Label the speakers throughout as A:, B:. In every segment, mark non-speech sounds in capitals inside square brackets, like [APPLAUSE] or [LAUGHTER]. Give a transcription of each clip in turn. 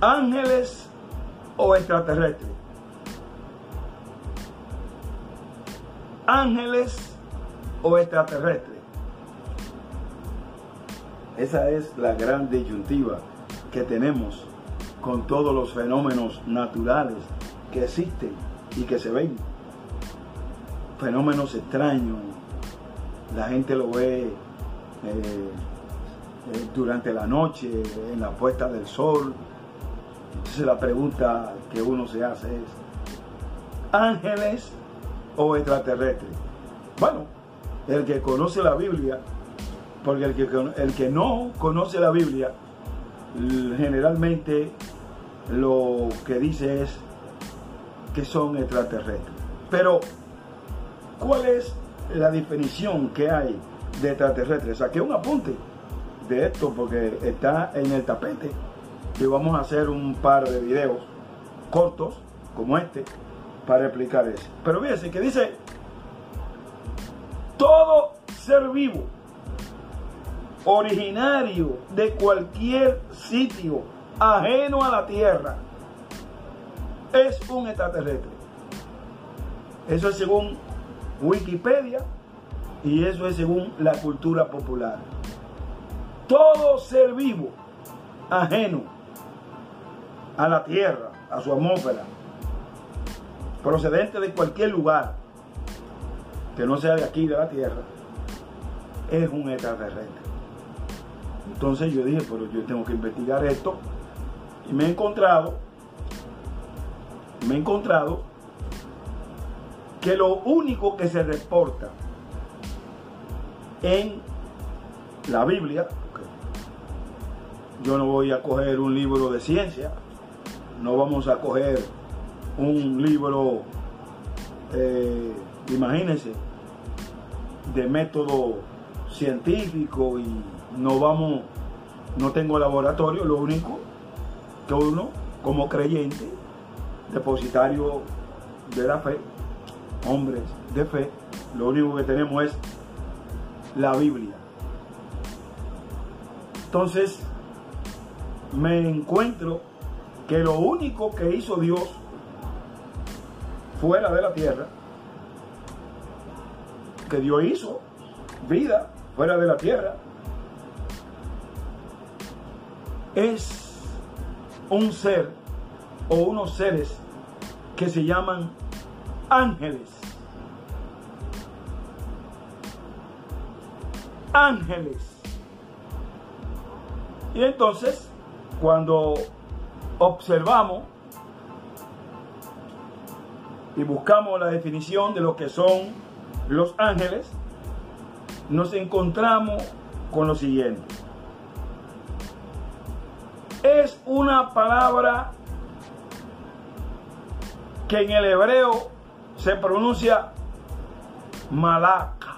A: ángeles o extraterrestres. Ángeles o extraterrestres. Esa es la gran disyuntiva que tenemos con todos los fenómenos naturales que existen y que se ven. Fenómenos extraños. La gente lo ve eh, eh, durante la noche, en la puesta del sol. Entonces la pregunta que uno se hace es, ¿ángeles o extraterrestres? Bueno, el que conoce la Biblia, porque el que, el que no conoce la Biblia, generalmente lo que dice es que son extraterrestres. Pero, ¿cuál es la definición que hay de extraterrestres? Saqué un apunte de esto porque está en el tapete y vamos a hacer un par de videos cortos como este para explicar eso. Pero fíjense que dice, todo ser vivo originario de cualquier sitio ajeno a la tierra es un extraterrestre. Eso es según Wikipedia y eso es según la cultura popular. Todo ser vivo ajeno a la tierra, a su atmósfera, procedente de cualquier lugar que no sea de aquí, de la tierra, es un extraterrestre. Entonces yo dije, pero yo tengo que investigar esto. Y me he encontrado, me he encontrado que lo único que se reporta en la Biblia, yo no voy a coger un libro de ciencia, no vamos a coger un libro, eh, imagínense, de método científico y no vamos, no tengo laboratorio, lo único que uno como creyente, depositario de la fe, hombres de fe, lo único que tenemos es la Biblia. Entonces, me encuentro que lo único que hizo Dios fuera de la tierra, que Dios hizo vida fuera de la tierra, es un ser o unos seres que se llaman ángeles. Ángeles. Y entonces, cuando observamos y buscamos la definición de lo que son los ángeles, nos encontramos con lo siguiente es una palabra que en el hebreo se pronuncia malaca.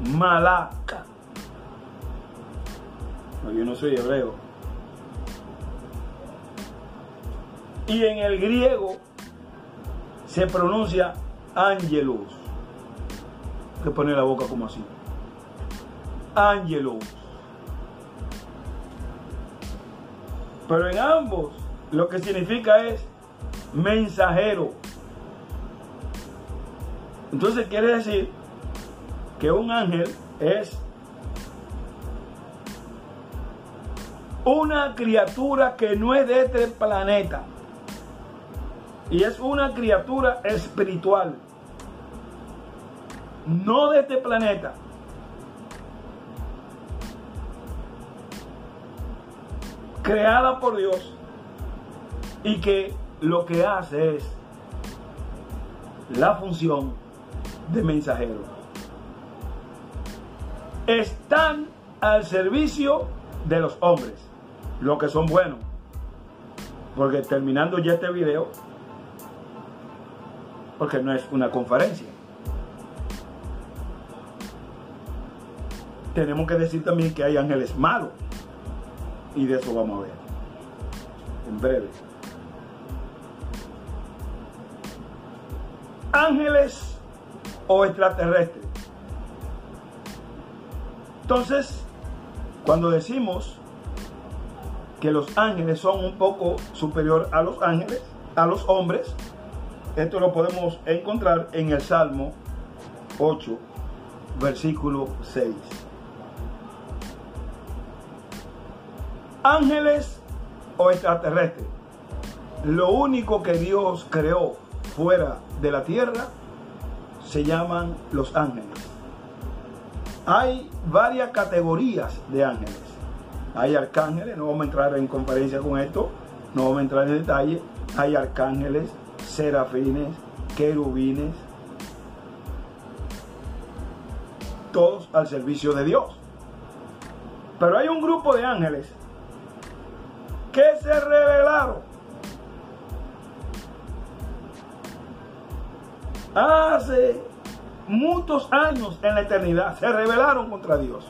A: Malaca. Yo no soy hebreo. Y en el griego se pronuncia angelus. Que pone la boca como así. Angelus. Pero en ambos lo que significa es mensajero. Entonces quiere decir que un ángel es una criatura que no es de este planeta. Y es una criatura espiritual. No de este planeta. creada por Dios y que lo que hace es la función de mensajero. Están al servicio de los hombres, lo que son buenos. Porque terminando ya este video, porque no es una conferencia, tenemos que decir también que hay ángeles malos y de eso vamos a ver en breve. Ángeles o extraterrestres. Entonces, Cuando decimos que los ángeles son un poco superior a los ángeles, a los hombres, esto lo podemos encontrar en el Salmo 8, versículo 6. Ángeles o extraterrestres. Lo único que Dios creó fuera de la tierra se llaman los ángeles. Hay varias categorías de ángeles. Hay arcángeles, no vamos a entrar en conferencia con esto, no vamos a entrar en detalle. Hay arcángeles, serafines, querubines, todos al servicio de Dios. Pero hay un grupo de ángeles que se revelaron hace muchos años en la eternidad, se rebelaron contra Dios.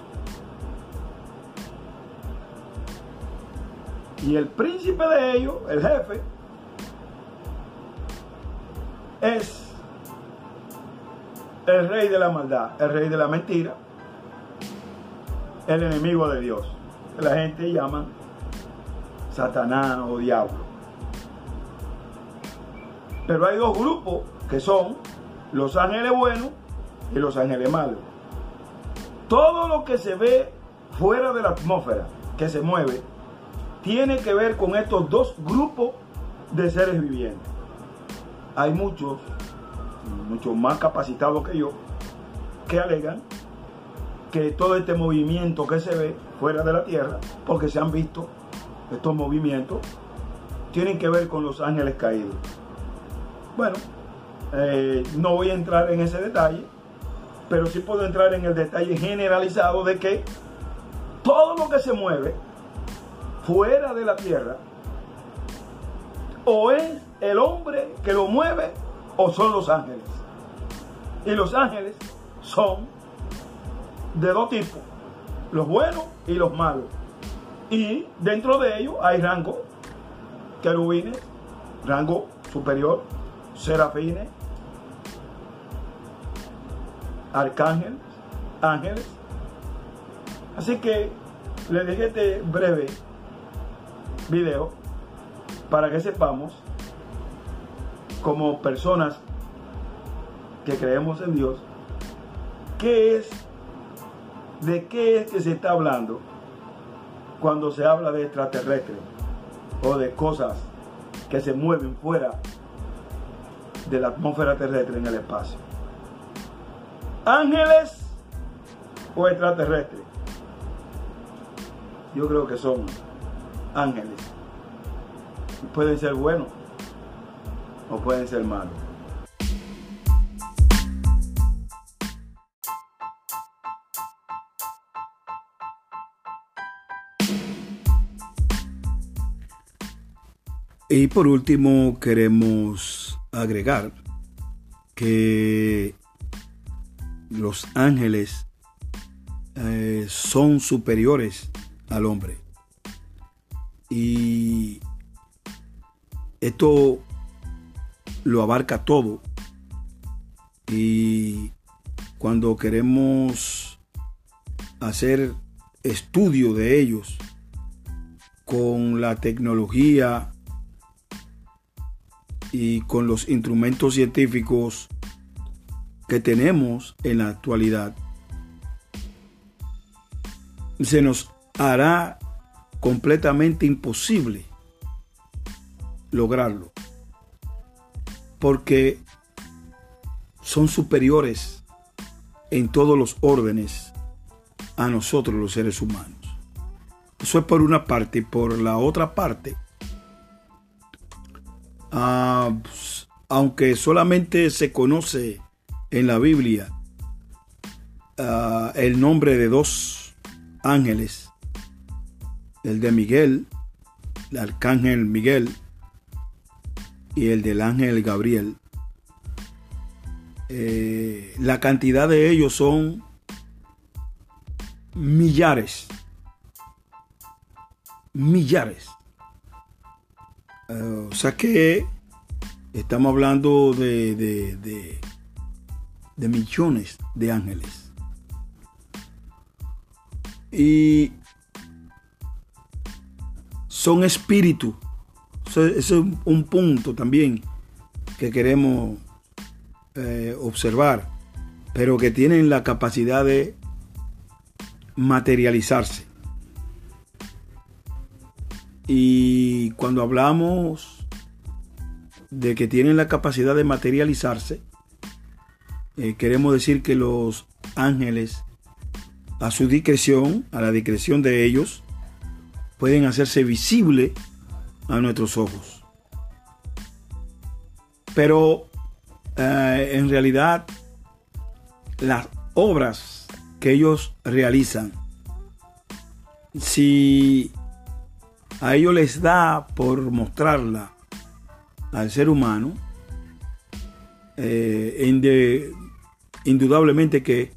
A: Y el príncipe de ellos, el jefe, es el rey de la maldad, el rey de la mentira, el enemigo de Dios. La gente llama Satanás o diablo. Pero hay dos grupos que son los ángeles buenos y los ángeles malos. Todo lo que se ve fuera de la atmósfera, que se mueve, tiene que ver con estos dos grupos de seres vivientes. Hay muchos, muchos más capacitados que yo, que alegan que todo este movimiento que se ve fuera de la Tierra, porque se han visto estos movimientos, tienen que ver con los ángeles caídos. Bueno, eh, no voy a entrar en ese detalle, pero sí puedo entrar en el detalle generalizado de que todo lo que se mueve fuera de la tierra o es el hombre que lo mueve o son los ángeles. Y los ángeles son de dos tipos, los buenos y los malos. Y dentro de ellos hay rango querubines, rango superior, serafines, arcángeles, ángeles. Así que les dejé este breve video para que sepamos como personas que creemos en Dios qué es de qué es que se está hablando cuando se habla de extraterrestres o de cosas que se mueven fuera de la atmósfera terrestre en el espacio ángeles o extraterrestres. Yo creo que son ángeles. Pueden ser buenos o pueden ser malos.
B: Y por último queremos agregar que los ángeles eh, son superiores al hombre. Y esto lo abarca todo. Y cuando queremos hacer estudio de ellos con la tecnología y con los instrumentos científicos que tenemos en la actualidad, se nos hará completamente imposible lograrlo, porque son superiores en todos los órdenes a nosotros los seres humanos. Eso es por una parte. Por la otra parte, ah, pues, aunque solamente se conoce en la Biblia ah, el nombre de dos ángeles, el de Miguel, el arcángel Miguel, y el del ángel Gabriel. Eh, la cantidad de ellos son millares. Millares. Ah, o sea que estamos hablando de, de de millones de ángeles. Y son espíritu. Ese es un punto también que queremos eh, observar, pero que tienen la capacidad de materializarse. Y cuando hablamos de que tienen la capacidad de materializarse, eh, queremos decir que los ángeles, a su discreción, a la discreción de ellos, pueden hacerse visible a nuestros ojos. Pero eh, en realidad las obras que ellos realizan, si a ellos les da por mostrarla al ser humano, eh, indudablemente que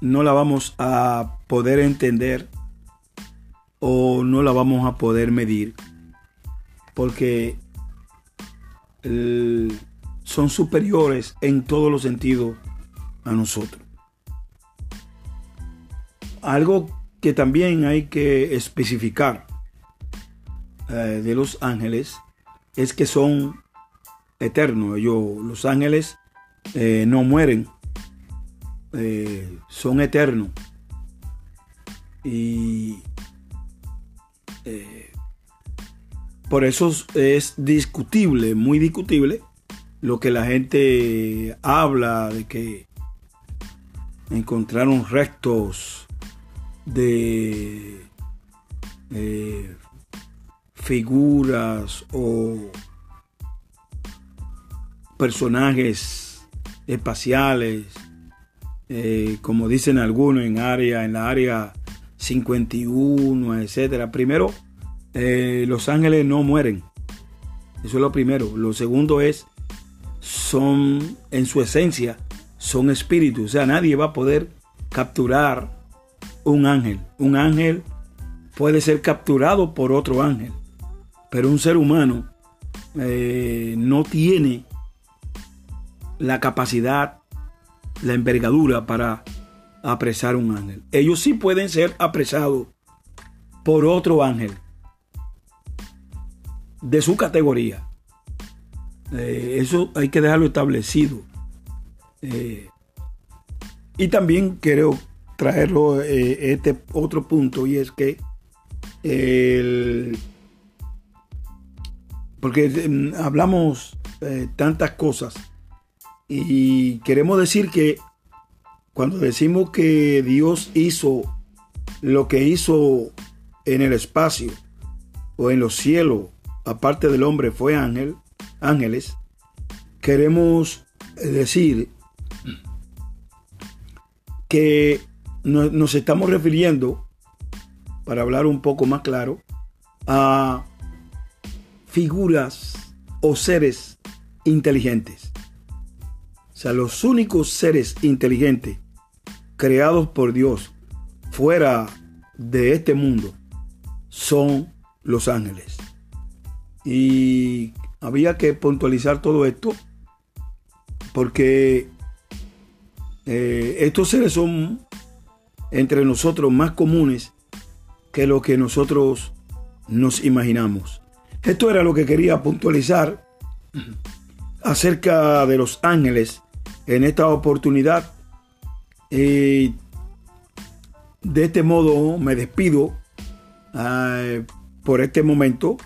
B: no la vamos a poder entender o no la vamos a poder medir porque son superiores en todos los sentidos a nosotros. Algo que también hay que especificar eh, de los ángeles es que son eternos. Ellos, los ángeles eh, no mueren, eh, son eternos. Y por eso es discutible, muy discutible, lo que la gente habla de que encontraron restos de eh, figuras o personajes espaciales, eh, como dicen algunos en área, en la área 51, etcétera. Primero, eh, los ángeles no mueren. Eso es lo primero. Lo segundo es son en su esencia, son espíritus. O sea, nadie va a poder capturar un ángel. Un ángel puede ser capturado por otro ángel, pero un ser humano eh, no tiene la capacidad, la envergadura para apresar un ángel. Ellos sí pueden ser apresados por otro ángel de su categoría. Eh, eso hay que dejarlo establecido. Eh, y también quiero traerlo eh, este otro punto y es que porque mm, hablamos tantas cosas y queremos decir que cuando decimos que Dios hizo lo que hizo en el espacio o en los cielos, aparte del hombre, fue ángel, ángeles, queremos decir que nos estamos refiriendo, para hablar un poco más claro, a figuras o seres inteligentes. O sea, los únicos seres inteligentes creados por Dios fuera de este mundo son los ángeles. Y había que puntualizar todo esto porque eh, estos seres son entre nosotros más comunes que lo que nosotros nos imaginamos. Esto era lo que quería puntualizar [CLEARS THROAT] acerca de los ángeles en esta oportunidad. De este modo me despido eh, por este momento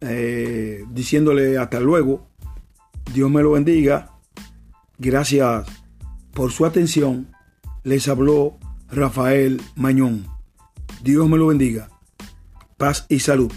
B: eh, diciéndole hasta luego. Dios me lo bendiga. Gracias por su atención. Les habló Rafael Mañón. Dios me lo bendiga. Paz y salud.